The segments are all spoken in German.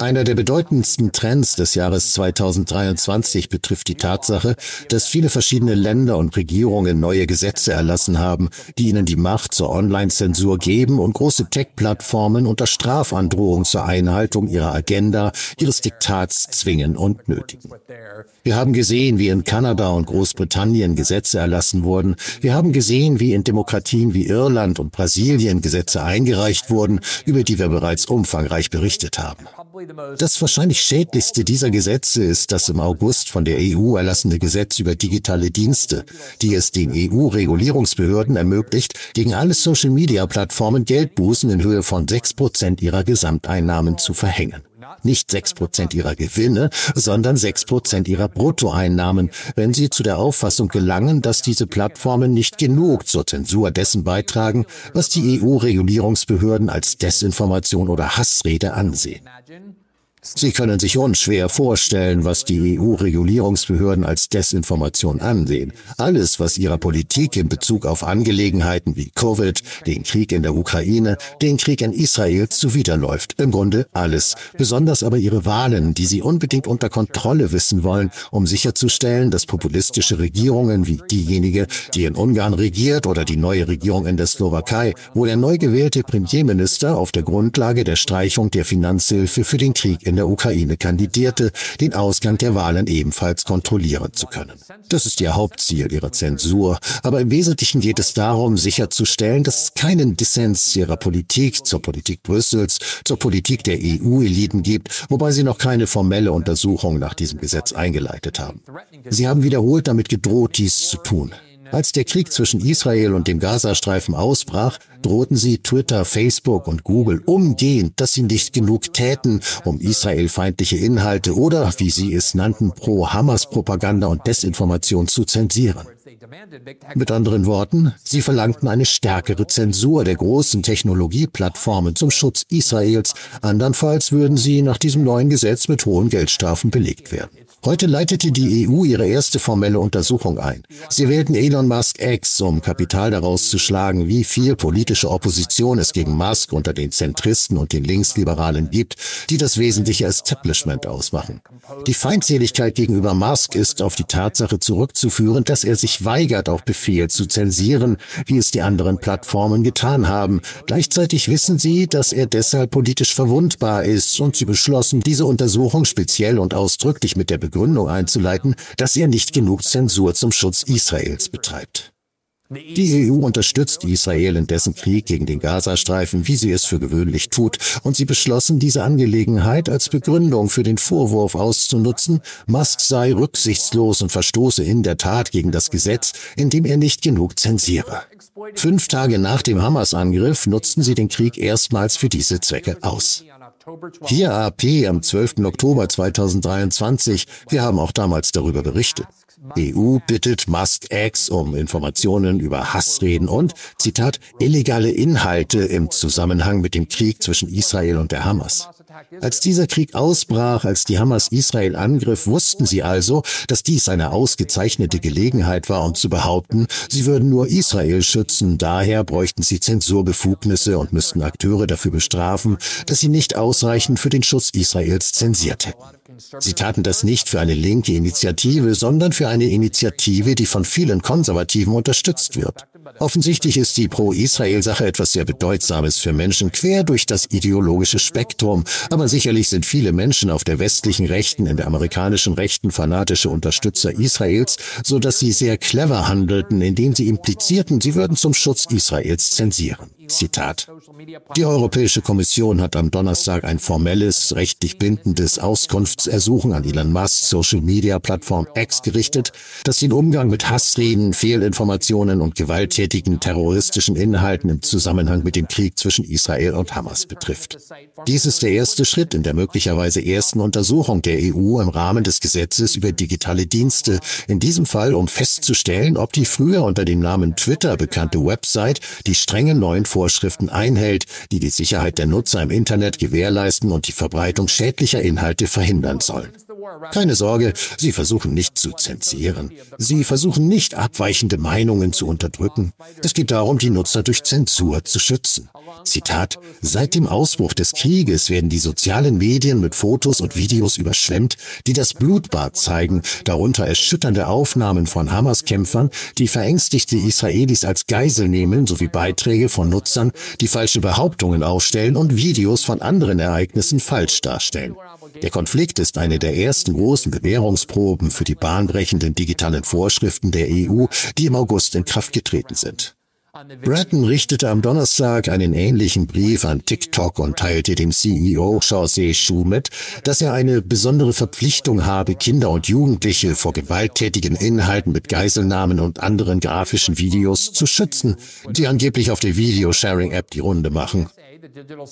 Einer der bedeutendsten Trends des Jahres 2023 betrifft die Tatsache, dass viele verschiedene Länder und Regierungen neue Gesetze erlassen haben, die ihnen die Macht zur Online-Zensur geben und große Tech-Plattformen unter Strafandrohung zur Einhaltung ihrer Agenda, ihres Diktats zwingen und nötigen. Wir haben gesehen, wie in Kanada und Großbritannien Gesetze erlassen wurden. Wir haben gesehen, wie in Demokratien wie Irland und Brasilien Gesetze eingereicht wurden, über die wir bereits umfangreich berichtet haben. Das wahrscheinlich schädlichste dieser Gesetze ist das im August von der EU erlassene Gesetz über digitale Dienste, die es den EU-Regulierungsbehörden ermöglicht, gegen alle Social-Media-Plattformen Geldbußen in Höhe von 6% ihrer Gesamteinnahmen zu verhängen nicht sechs Prozent ihrer Gewinne, sondern sechs Prozent ihrer Bruttoeinnahmen, wenn sie zu der Auffassung gelangen, dass diese Plattformen nicht genug zur Zensur dessen beitragen, was die EU-Regulierungsbehörden als Desinformation oder Hassrede ansehen. Sie können sich unschwer vorstellen, was die EU-Regulierungsbehörden als Desinformation ansehen. Alles, was ihrer Politik in Bezug auf Angelegenheiten wie Covid, den Krieg in der Ukraine, den Krieg in Israel zuwiderläuft. Im Grunde alles. Besonders aber ihre Wahlen, die sie unbedingt unter Kontrolle wissen wollen, um sicherzustellen, dass populistische Regierungen wie diejenige, die in Ungarn regiert oder die neue Regierung in der Slowakei, wo der neu gewählte Premierminister auf der Grundlage der Streichung der Finanzhilfe für den Krieg in der Ukraine kandidierte, den Ausgang der Wahlen ebenfalls kontrollieren zu können. Das ist ihr Hauptziel ihrer Zensur, aber im Wesentlichen geht es darum, sicherzustellen, dass es keinen Dissens ihrer Politik zur Politik Brüssels, zur Politik der EU-Eliten gibt, wobei sie noch keine formelle Untersuchung nach diesem Gesetz eingeleitet haben. Sie haben wiederholt damit gedroht, dies zu tun. Als der Krieg zwischen Israel und dem Gazastreifen ausbrach, drohten sie Twitter, Facebook und Google umgehend, dass sie nicht genug täten, um israelfeindliche Inhalte oder, wie sie es nannten, pro-Hamas-Propaganda und Desinformation zu zensieren. Mit anderen Worten, sie verlangten eine stärkere Zensur der großen Technologieplattformen zum Schutz Israels, andernfalls würden sie nach diesem neuen Gesetz mit hohen Geldstrafen belegt werden. Heute leitete die EU ihre erste formelle Untersuchung ein. Sie wählten Elon Musk X, um Kapital daraus zu schlagen, wie viel politische Opposition es gegen Musk unter den Zentristen und den Linksliberalen gibt, die das wesentliche Establishment ausmachen. Die Feindseligkeit gegenüber Musk ist auf die Tatsache zurückzuführen, dass er sich weigert, auf Befehl zu zensieren, wie es die anderen Plattformen getan haben. Gleichzeitig wissen sie, dass er deshalb politisch verwundbar ist und sie beschlossen, diese Untersuchung speziell und ausdrücklich mit der Begründung einzuleiten, dass er nicht genug Zensur zum Schutz Israels betreibt. Die EU unterstützt Israel in dessen Krieg gegen den Gazastreifen, wie sie es für gewöhnlich tut, und sie beschlossen, diese Angelegenheit als Begründung für den Vorwurf auszunutzen, Musk sei rücksichtslos und verstoße in der Tat gegen das Gesetz, indem er nicht genug zensiere. Fünf Tage nach dem Hamas-Angriff nutzten sie den Krieg erstmals für diese Zwecke aus. Hier AP am 12. Oktober 2023. Wir haben auch damals darüber berichtet. EU bittet Musk X um Informationen über Hassreden und, Zitat, illegale Inhalte im Zusammenhang mit dem Krieg zwischen Israel und der Hamas. Als dieser Krieg ausbrach, als die Hamas Israel angriff, wussten sie also, dass dies eine ausgezeichnete Gelegenheit war, um zu behaupten, sie würden nur Israel schützen, daher bräuchten sie Zensurbefugnisse und müssten Akteure dafür bestrafen, dass sie nicht ausreichend für den Schutz Israels zensiert hätten. Sie taten das nicht für eine linke Initiative, sondern für eine Initiative, die von vielen Konservativen unterstützt wird. Offensichtlich ist die Pro-Israel-Sache etwas sehr Bedeutsames für Menschen quer durch das ideologische Spektrum, aber sicherlich sind viele Menschen auf der westlichen Rechten, in der amerikanischen Rechten fanatische Unterstützer Israels, so dass sie sehr clever handelten, indem sie implizierten, sie würden zum Schutz Israels zensieren. Zitat. Die Europäische Kommission hat am Donnerstag ein formelles, rechtlich bindendes Auskunftsersuchen an Elon Musk Social-Media-Plattform X gerichtet, das den Umgang mit Hassreden, Fehlinformationen und gewalttätigen terroristischen Inhalten im Zusammenhang mit dem Krieg zwischen Israel und Hamas betrifft. Dies ist der erste Schritt in der möglicherweise ersten Untersuchung der EU im Rahmen des Gesetzes über digitale Dienste, in diesem Fall um festzustellen, ob die früher unter dem Namen Twitter bekannte Website die strengen neuen Vorschriften einhält, die die Sicherheit der Nutzer im Internet gewährleisten und die Verbreitung schädlicher Inhalte verhindern sollen. Keine Sorge, sie versuchen nicht zu zensieren. Sie versuchen nicht abweichende Meinungen zu unterdrücken. Es geht darum, die Nutzer durch Zensur zu schützen. Zitat, seit dem Ausbruch des Krieges werden die sozialen Medien mit Fotos und Videos überschwemmt, die das Blutbad zeigen, darunter erschütternde Aufnahmen von Hamas-Kämpfern, die verängstigte Israelis als Geisel nehmen, sowie Beiträge von Nutzern, die falsche Behauptungen aufstellen und Videos von anderen Ereignissen falsch darstellen. Der Konflikt ist eine der ersten großen Bewährungsproben für die bahnbrechenden digitalen Vorschriften der EU, die im August in Kraft getreten sind. Bratton richtete am Donnerstag einen ähnlichen Brief an TikTok und teilte dem CEO José Shu mit, dass er eine besondere Verpflichtung habe, Kinder und Jugendliche vor gewalttätigen Inhalten mit Geiselnahmen und anderen grafischen Videos zu schützen, die angeblich auf der Videosharing-App die Runde machen.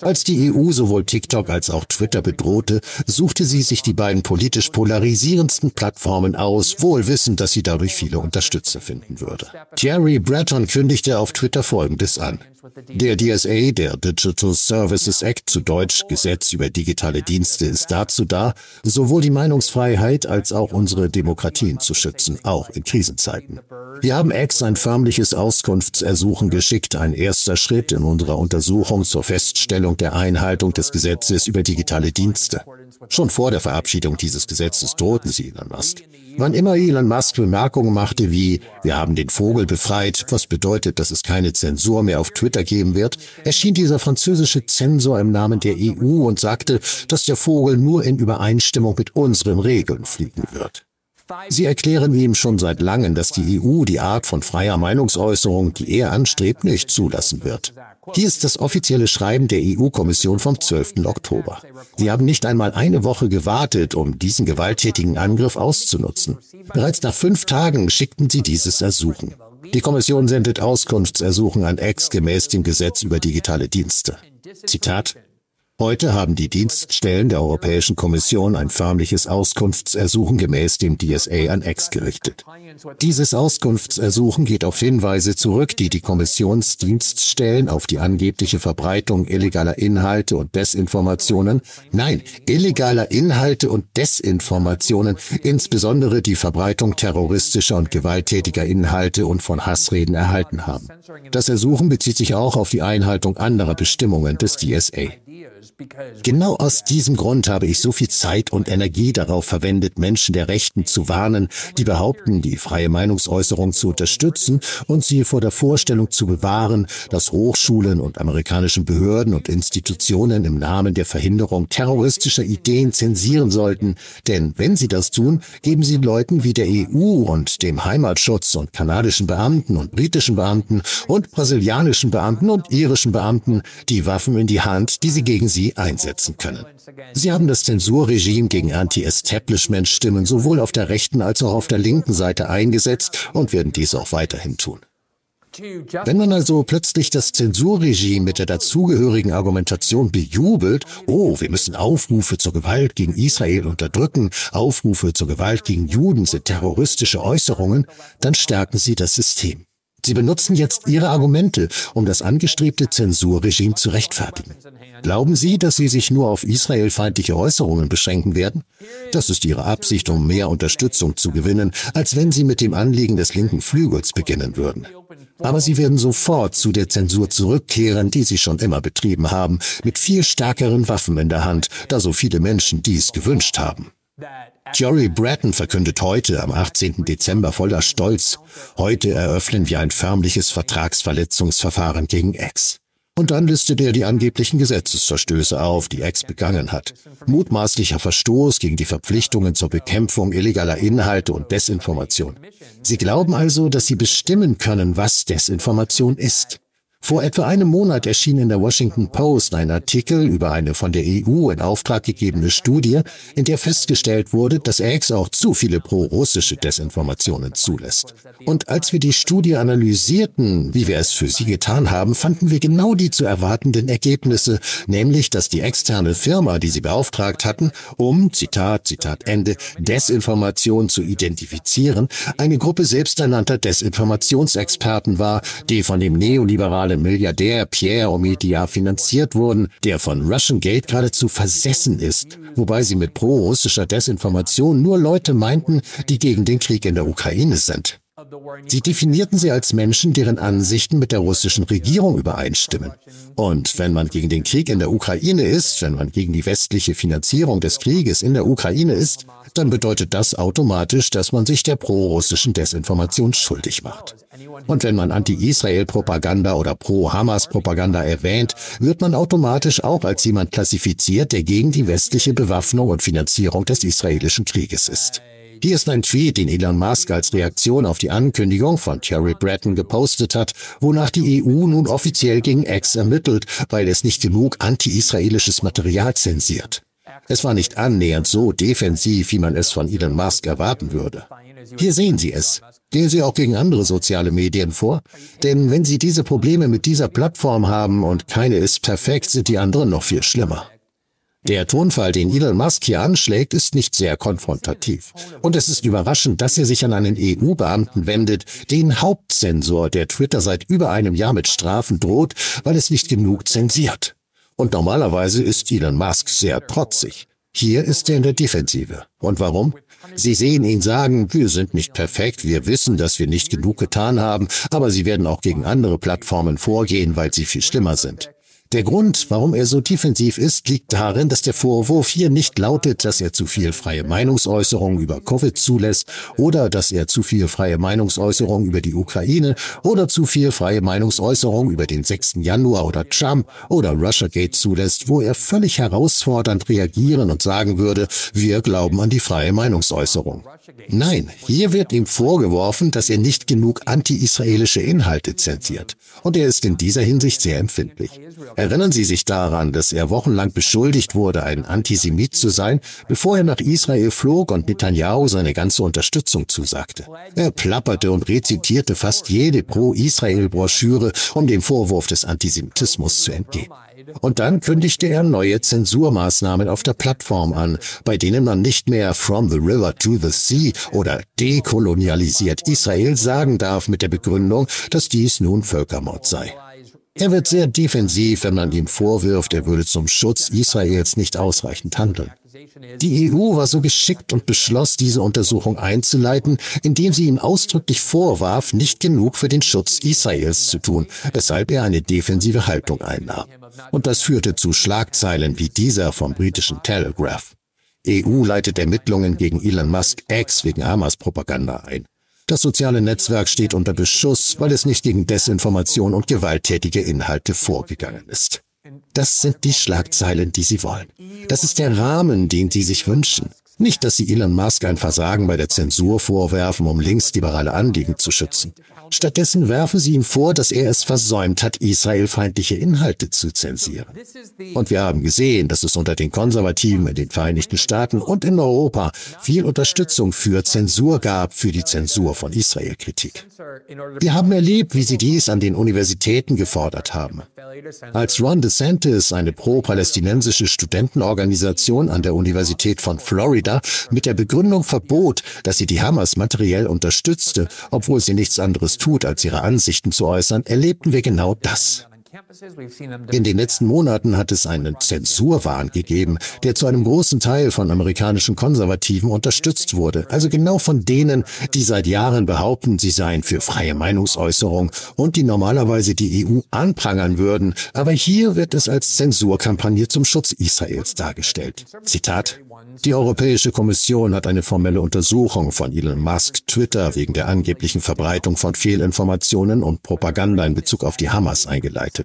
Als die EU sowohl TikTok als auch Twitter bedrohte, suchte sie sich die beiden politisch polarisierendsten Plattformen aus, wohl wissend, dass sie dadurch viele Unterstützer finden würde. Thierry Breton kündigte auf Twitter Folgendes an. Der DSA, der Digital Services Act zu Deutsch Gesetz über digitale Dienste, ist dazu da, sowohl die Meinungsfreiheit als auch unsere Demokratien zu schützen, auch in Krisenzeiten. Wir haben X ein förmliches Auskunftsersuchen geschickt, ein erster Schritt in unserer Untersuchung zur Feststellung der Einhaltung des Gesetzes über digitale Dienste. Schon vor der Verabschiedung dieses Gesetzes drohten sie Elon Musk. Wann immer Elon Musk Bemerkungen machte wie, wir haben den Vogel befreit, was bedeutet, dass es keine Zensur mehr auf Twitter geben wird, erschien dieser französische Zensor im Namen der EU und sagte, dass der Vogel nur in Übereinstimmung mit unseren Regeln fliegen wird. Sie erklären ihm schon seit langem, dass die EU die Art von freier Meinungsäußerung, die er anstrebt, nicht zulassen wird. Hier ist das offizielle Schreiben der EU-Kommission vom 12. Oktober. Sie haben nicht einmal eine Woche gewartet, um diesen gewalttätigen Angriff auszunutzen. Bereits nach fünf Tagen schickten sie dieses Ersuchen. Die Kommission sendet Auskunftsersuchen an Ex gemäß dem Gesetz über digitale Dienste. Zitat Heute haben die Dienststellen der Europäischen Kommission ein förmliches Auskunftsersuchen gemäß dem DSA an Ex gerichtet. Dieses Auskunftsersuchen geht auf Hinweise zurück, die die Kommissionsdienststellen auf die angebliche Verbreitung illegaler Inhalte und Desinformationen, nein, illegaler Inhalte und Desinformationen, insbesondere die Verbreitung terroristischer und gewalttätiger Inhalte und von Hassreden erhalten haben. Das Ersuchen bezieht sich auch auf die Einhaltung anderer Bestimmungen des DSA. Genau aus diesem Grund habe ich so viel Zeit und Energie darauf verwendet, Menschen der Rechten zu warnen, die behaupten, die freie Meinungsäußerung zu unterstützen und sie vor der Vorstellung zu bewahren, dass Hochschulen und amerikanischen Behörden und Institutionen im Namen der Verhinderung terroristischer Ideen zensieren sollten. Denn wenn sie das tun, geben sie Leuten wie der EU und dem Heimatschutz und kanadischen Beamten und britischen Beamten und brasilianischen Beamten und irischen Beamten die Waffen in die Hand, die sie gegen sie einsetzen können. Sie haben das Zensurregime gegen Anti-Establishment-Stimmen sowohl auf der rechten als auch auf der linken Seite eingesetzt und werden dies auch weiterhin tun. Wenn man also plötzlich das Zensurregime mit der dazugehörigen Argumentation bejubelt, oh, wir müssen Aufrufe zur Gewalt gegen Israel unterdrücken, Aufrufe zur Gewalt gegen Juden sind terroristische Äußerungen, dann stärken sie das System. Sie benutzen jetzt Ihre Argumente, um das angestrebte Zensurregime zu rechtfertigen. Glauben Sie, dass Sie sich nur auf israelfeindliche Äußerungen beschränken werden? Das ist Ihre Absicht, um mehr Unterstützung zu gewinnen, als wenn Sie mit dem Anliegen des linken Flügels beginnen würden. Aber Sie werden sofort zu der Zensur zurückkehren, die Sie schon immer betrieben haben, mit viel stärkeren Waffen in der Hand, da so viele Menschen dies gewünscht haben. Jerry Bratton verkündet heute, am 18. Dezember voller Stolz, heute eröffnen wir ein förmliches Vertragsverletzungsverfahren gegen X. Und dann listet er die angeblichen Gesetzesverstöße auf, die X begangen hat. Mutmaßlicher Verstoß gegen die Verpflichtungen zur Bekämpfung illegaler Inhalte und Desinformation. Sie glauben also, dass Sie bestimmen können, was Desinformation ist. Vor etwa einem Monat erschien in der Washington Post ein Artikel über eine von der EU in Auftrag gegebene Studie, in der festgestellt wurde, dass X auch zu viele pro-russische Desinformationen zulässt. Und als wir die Studie analysierten, wie wir es für sie getan haben, fanden wir genau die zu erwartenden Ergebnisse, nämlich, dass die externe Firma, die sie beauftragt hatten, um, Zitat, Zitat Ende, Desinformation zu identifizieren, eine Gruppe selbsternannter Desinformationsexperten war, die von dem neoliberalen internationale Milliardär Pierre Omidyar finanziert wurden, der von Russian Gate geradezu versessen ist, wobei sie mit pro-russischer Desinformation nur Leute meinten, die gegen den Krieg in der Ukraine sind. Sie definierten sie als Menschen, deren Ansichten mit der russischen Regierung übereinstimmen. Und wenn man gegen den Krieg in der Ukraine ist, wenn man gegen die westliche Finanzierung des Krieges in der Ukraine ist, dann bedeutet das automatisch, dass man sich der pro-russischen Desinformation schuldig macht. Und wenn man Anti-Israel-Propaganda oder Pro-Hamas-Propaganda erwähnt, wird man automatisch auch als jemand klassifiziert, der gegen die westliche Bewaffnung und Finanzierung des israelischen Krieges ist. Hier ist ein Tweet, den Elon Musk als Reaktion auf die Ankündigung von Thierry Breton gepostet hat, wonach die EU nun offiziell gegen X ermittelt, weil es nicht genug anti-israelisches Material zensiert. Es war nicht annähernd so defensiv, wie man es von Elon Musk erwarten würde. Hier sehen Sie es. Gehen Sie auch gegen andere soziale Medien vor, denn wenn Sie diese Probleme mit dieser Plattform haben und keine ist perfekt, sind die anderen noch viel schlimmer. Der Tonfall, den Elon Musk hier anschlägt, ist nicht sehr konfrontativ. Und es ist überraschend, dass er sich an einen EU-Beamten wendet, den Hauptzensor, der Twitter seit über einem Jahr mit Strafen droht, weil es nicht genug zensiert. Und normalerweise ist Elon Musk sehr trotzig. Hier ist er in der Defensive. Und warum? Sie sehen ihn sagen, wir sind nicht perfekt, wir wissen, dass wir nicht genug getan haben, aber sie werden auch gegen andere Plattformen vorgehen, weil sie viel schlimmer sind. Der Grund, warum er so defensiv ist, liegt darin, dass der Vorwurf hier nicht lautet, dass er zu viel freie Meinungsäußerung über Covid zulässt oder dass er zu viel freie Meinungsäußerung über die Ukraine oder zu viel freie Meinungsäußerung über den 6. Januar oder Trump oder Russiagate zulässt, wo er völlig herausfordernd reagieren und sagen würde, wir glauben an die freie Meinungsäußerung. Nein, hier wird ihm vorgeworfen, dass er nicht genug anti-israelische Inhalte zensiert. Und er ist in dieser Hinsicht sehr empfindlich. Erinnern Sie sich daran, dass er wochenlang beschuldigt wurde, ein Antisemit zu sein, bevor er nach Israel flog und Netanyahu seine ganze Unterstützung zusagte. Er plapperte und rezitierte fast jede Pro-Israel-Broschüre, um dem Vorwurf des Antisemitismus zu entgehen. Und dann kündigte er neue Zensurmaßnahmen auf der Plattform an, bei denen man nicht mehr From the River to the Sea oder dekolonialisiert Israel sagen darf mit der Begründung, dass dies nun Völkermord sei. Er wird sehr defensiv, wenn man ihm vorwirft, er würde zum Schutz Israels nicht ausreichend handeln. Die EU war so geschickt und beschloss, diese Untersuchung einzuleiten, indem sie ihm ausdrücklich vorwarf, nicht genug für den Schutz Israels zu tun, weshalb er eine defensive Haltung einnahm. Und das führte zu Schlagzeilen wie dieser vom britischen Telegraph. EU leitet Ermittlungen gegen Elon Musk X wegen Hamas-Propaganda ein. Das soziale Netzwerk steht unter Beschuss, weil es nicht gegen Desinformation und gewalttätige Inhalte vorgegangen ist. Das sind die Schlagzeilen, die Sie wollen. Das ist der Rahmen, den Sie sich wünschen. Nicht, dass Sie Elon Musk ein Versagen bei der Zensur vorwerfen, um linksliberale Anliegen zu schützen. Stattdessen werfen sie ihm vor, dass er es versäumt hat, israelfeindliche Inhalte zu zensieren. Und wir haben gesehen, dass es unter den Konservativen in den Vereinigten Staaten und in Europa viel Unterstützung für Zensur gab, für die Zensur von Israel-Kritik. Wir haben erlebt, wie sie dies an den Universitäten gefordert haben. Als Ron DeSantis eine pro-palästinensische Studentenorganisation an der Universität von Florida mit der Begründung verbot, dass sie die Hamas materiell unterstützte, obwohl sie nichts anderes tut, als ihre Ansichten zu äußern, erlebten wir genau das. In den letzten Monaten hat es einen Zensurwahn gegeben, der zu einem großen Teil von amerikanischen Konservativen unterstützt wurde, also genau von denen, die seit Jahren behaupten, sie seien für freie Meinungsäußerung und die normalerweise die EU anprangern würden, aber hier wird es als Zensurkampagne zum Schutz Israels dargestellt. Zitat die Europäische Kommission hat eine formelle Untersuchung von Elon Musk Twitter wegen der angeblichen Verbreitung von Fehlinformationen und Propaganda in Bezug auf die Hamas eingeleitet.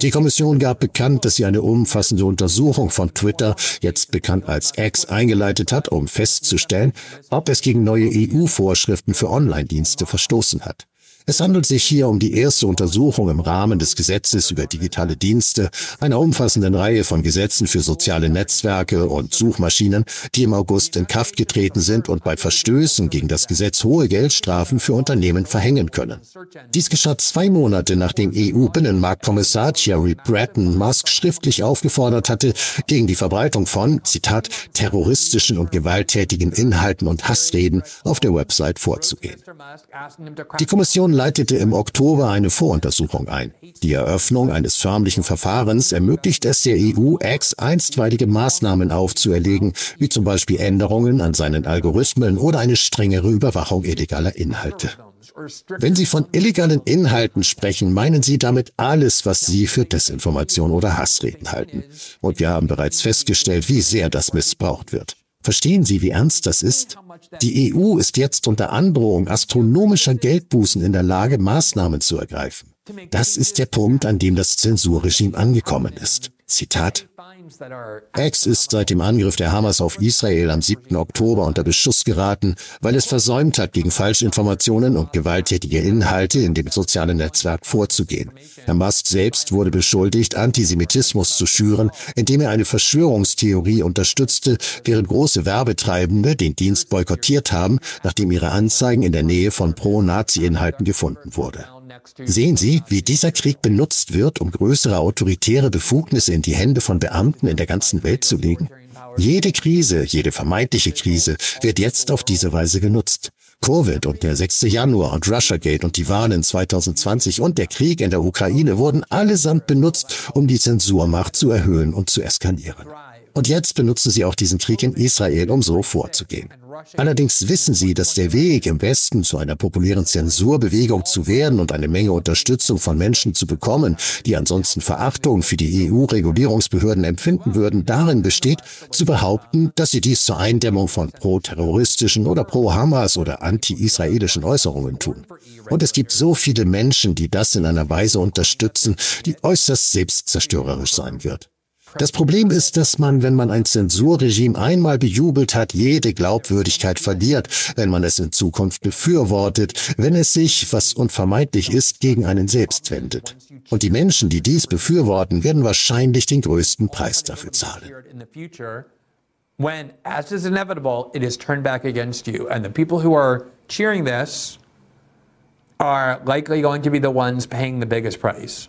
Die Kommission gab bekannt, dass sie eine umfassende Untersuchung von Twitter, jetzt bekannt als X, eingeleitet hat, um festzustellen, ob es gegen neue EU-Vorschriften für Online-Dienste verstoßen hat. Es handelt sich hier um die erste Untersuchung im Rahmen des Gesetzes über digitale Dienste, einer umfassenden Reihe von Gesetzen für soziale Netzwerke und Suchmaschinen, die im August in Kraft getreten sind und bei Verstößen gegen das Gesetz hohe Geldstrafen für Unternehmen verhängen können. Dies geschah zwei Monate nachdem EU-Binnenmarktkommissar Thierry Breton Musk schriftlich aufgefordert hatte, gegen die Verbreitung von, Zitat, terroristischen und gewalttätigen Inhalten und Hassreden auf der Website vorzugehen. Die Kommission Kommission leitete im Oktober eine Voruntersuchung ein. Die Eröffnung eines förmlichen Verfahrens ermöglicht es der EU, X einstweilige Maßnahmen aufzuerlegen, wie zum Beispiel Änderungen an seinen Algorithmen oder eine strengere Überwachung illegaler Inhalte. Wenn Sie von illegalen Inhalten sprechen, meinen Sie damit alles, was Sie für Desinformation oder Hassreden halten. Und wir haben bereits festgestellt, wie sehr das missbraucht wird. Verstehen Sie, wie ernst das ist? Die EU ist jetzt unter Androhung astronomischer Geldbußen in der Lage, Maßnahmen zu ergreifen. Das ist der Punkt, an dem das Zensurregime angekommen ist. Zitat X ist seit dem Angriff der Hamas auf Israel am 7. Oktober unter Beschuss geraten, weil es versäumt hat, gegen Falschinformationen und gewalttätige Inhalte in dem sozialen Netzwerk vorzugehen. Herr Musk selbst wurde beschuldigt, Antisemitismus zu schüren, indem er eine Verschwörungstheorie unterstützte, während große Werbetreibende den Dienst boykottiert haben, nachdem ihre Anzeigen in der Nähe von Pro-Nazi-Inhalten gefunden wurde. Sehen Sie, wie dieser Krieg benutzt wird, um größere autoritäre Befugnisse in die Hände von Beamten in der ganzen Welt zu legen? Jede Krise, jede vermeintliche Krise wird jetzt auf diese Weise genutzt. Covid und der 6. Januar und Russiagate und die Wahlen 2020 und der Krieg in der Ukraine wurden allesamt benutzt, um die Zensurmacht zu erhöhen und zu eskalieren. Und jetzt benutzen sie auch diesen Krieg in Israel, um so vorzugehen. Allerdings wissen sie, dass der Weg im Westen zu einer populären Zensurbewegung zu werden und eine Menge Unterstützung von Menschen zu bekommen, die ansonsten Verachtung für die EU-Regulierungsbehörden empfinden würden, darin besteht, zu behaupten, dass sie dies zur Eindämmung von pro-terroristischen oder pro-Hamas oder anti-israelischen Äußerungen tun. Und es gibt so viele Menschen, die das in einer Weise unterstützen, die äußerst selbstzerstörerisch sein wird. Das Problem ist, dass man, wenn man ein Zensurregime einmal bejubelt hat, jede Glaubwürdigkeit verliert, wenn man es in Zukunft befürwortet, wenn es sich, was unvermeidlich ist, gegen einen selbst wendet. Und die Menschen, die dies befürworten, werden wahrscheinlich den größten Preis dafür zahlen. When, as is inevitable, it is turned back against you. And the people who are cheering this are likely going to be the ones paying the biggest price.